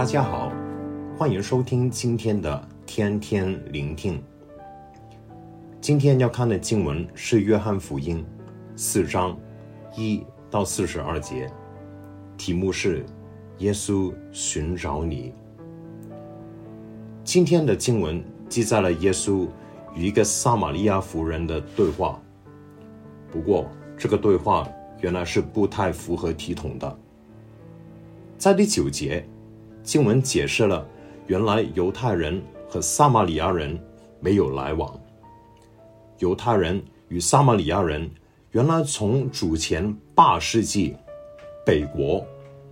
大家好，欢迎收听今天的天天聆听。今天要看的经文是《约翰福音》四章一到四十二节，题目是“耶稣寻找你”。今天的经文记载了耶稣与一个撒玛利亚妇人的对话，不过这个对话原来是不太符合体统的。在第九节。经文解释了，原来犹太人和撒玛利亚人没有来往。犹太人与撒玛利亚人原来从主前八世纪北国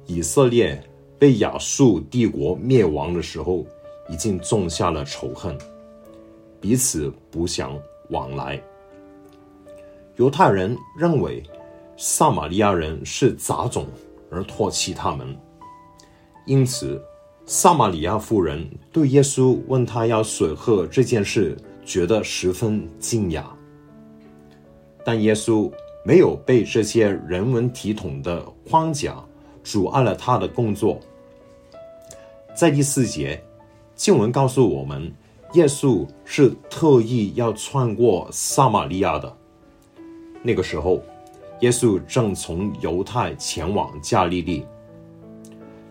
以色列被亚述帝国灭亡的时候，已经种下了仇恨，彼此不相往来。犹太人认为撒玛利亚人是杂种，而唾弃他们。因此，撒玛利亚妇人对耶稣问他要水喝这件事，觉得十分惊讶。但耶稣没有被这些人文体统的框架阻碍了他的工作。在第四节，经文告诉我们，耶稣是特意要穿过撒玛利亚的。那个时候，耶稣正从犹太前往加利利。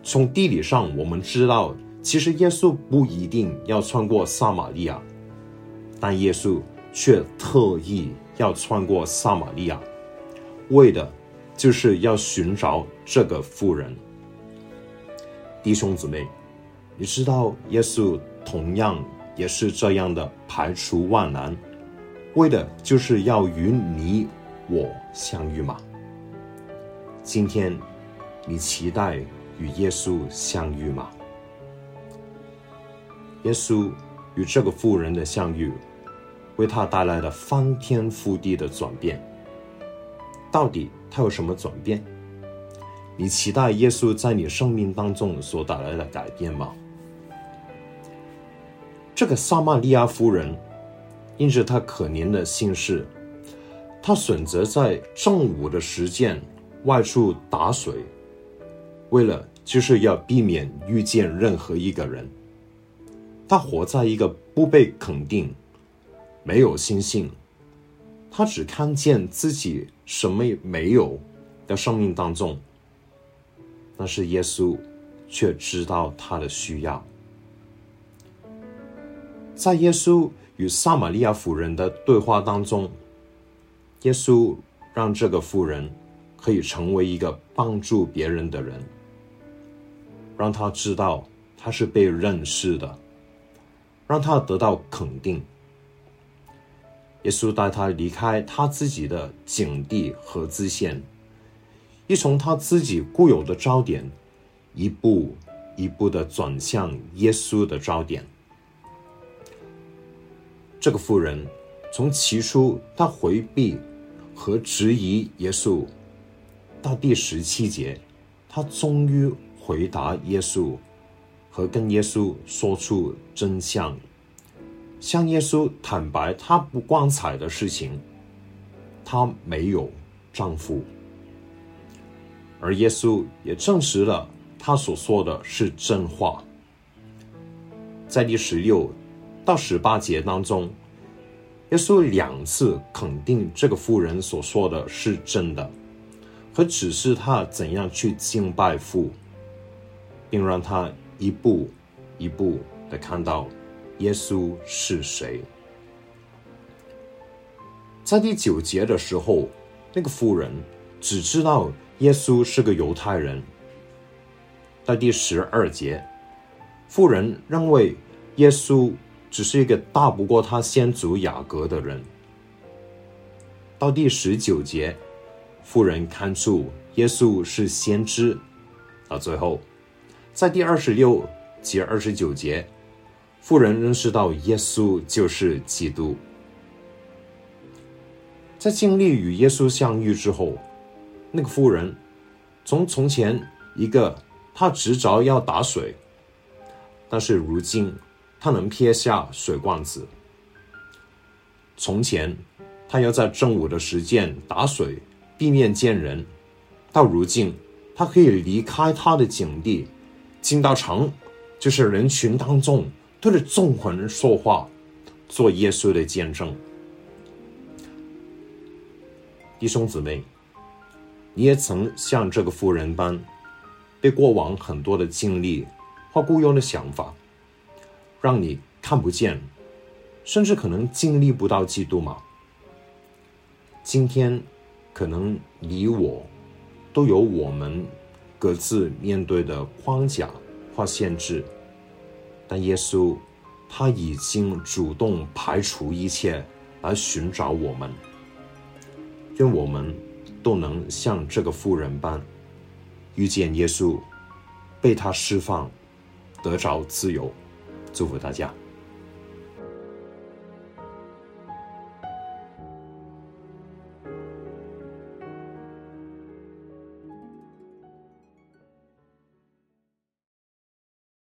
从地理上，我们知道，其实耶稣不一定要穿过撒玛利亚，但耶稣却特意要穿过撒玛利亚，为的就是要寻找这个妇人。弟兄姊妹，你知道耶稣同样也是这样的排除万难，为的就是要与你我相遇吗？今天你期待与耶稣相遇吗？耶稣与这个妇人的相遇，为他带来了翻天覆地的转变。到底他有什么转变？你期待耶稣在你生命当中所带来的改变吗？这个撒玛利亚妇人，因着她可怜的心事，她选择在正午的时间外出打水。为了就是要避免遇见任何一个人，他活在一个不被肯定、没有信心，他只看见自己什么也没有的生命当中。但是耶稣却知道他的需要，在耶稣与撒玛利亚妇人的对话当中，耶稣让这个妇人可以成为一个帮助别人的人。让他知道他是被认识的，让他得到肯定。耶稣带他离开他自己的境地和自限，一从他自己固有的焦点，一步一步的转向耶稣的焦点。这个妇人从起初她回避和质疑耶稣，到第十七节，他终于。回答耶稣，和跟耶稣说出真相，向耶稣坦白她不光彩的事情，她没有丈夫，而耶稣也证实了她所说的是真话。在第十六到十八节当中，耶稣两次肯定这个妇人所说的是真的，和指示她怎样去敬拜父。并让他一步一步的看到耶稣是谁。在第九节的时候，那个妇人只知道耶稣是个犹太人。到第十二节，妇人认为耶稣只是一个大不过他先祖雅各的人。到第十九节，妇人看出耶稣是先知。到最后。在第二十六节二十九节，妇人认识到耶稣就是基督。在经历与耶稣相遇之后，那个妇人从从前一个她执着要打水，但是如今她能撇下水罐子；从前她要在正午的时间打水，避免见人，到如今她可以离开她的境地。进到城就是人群当中对着众人说话，做耶稣的见证。弟兄姊妹，你也曾像这个妇人般，被过往很多的经历或固有的想法，让你看不见，甚至可能经历不到基督吗？今天，可能你我都有我们各自面对的框架或限制，但耶稣他已经主动排除一切来寻找我们。愿我们都能像这个妇人般遇见耶稣，被他释放，得着自由。祝福大家。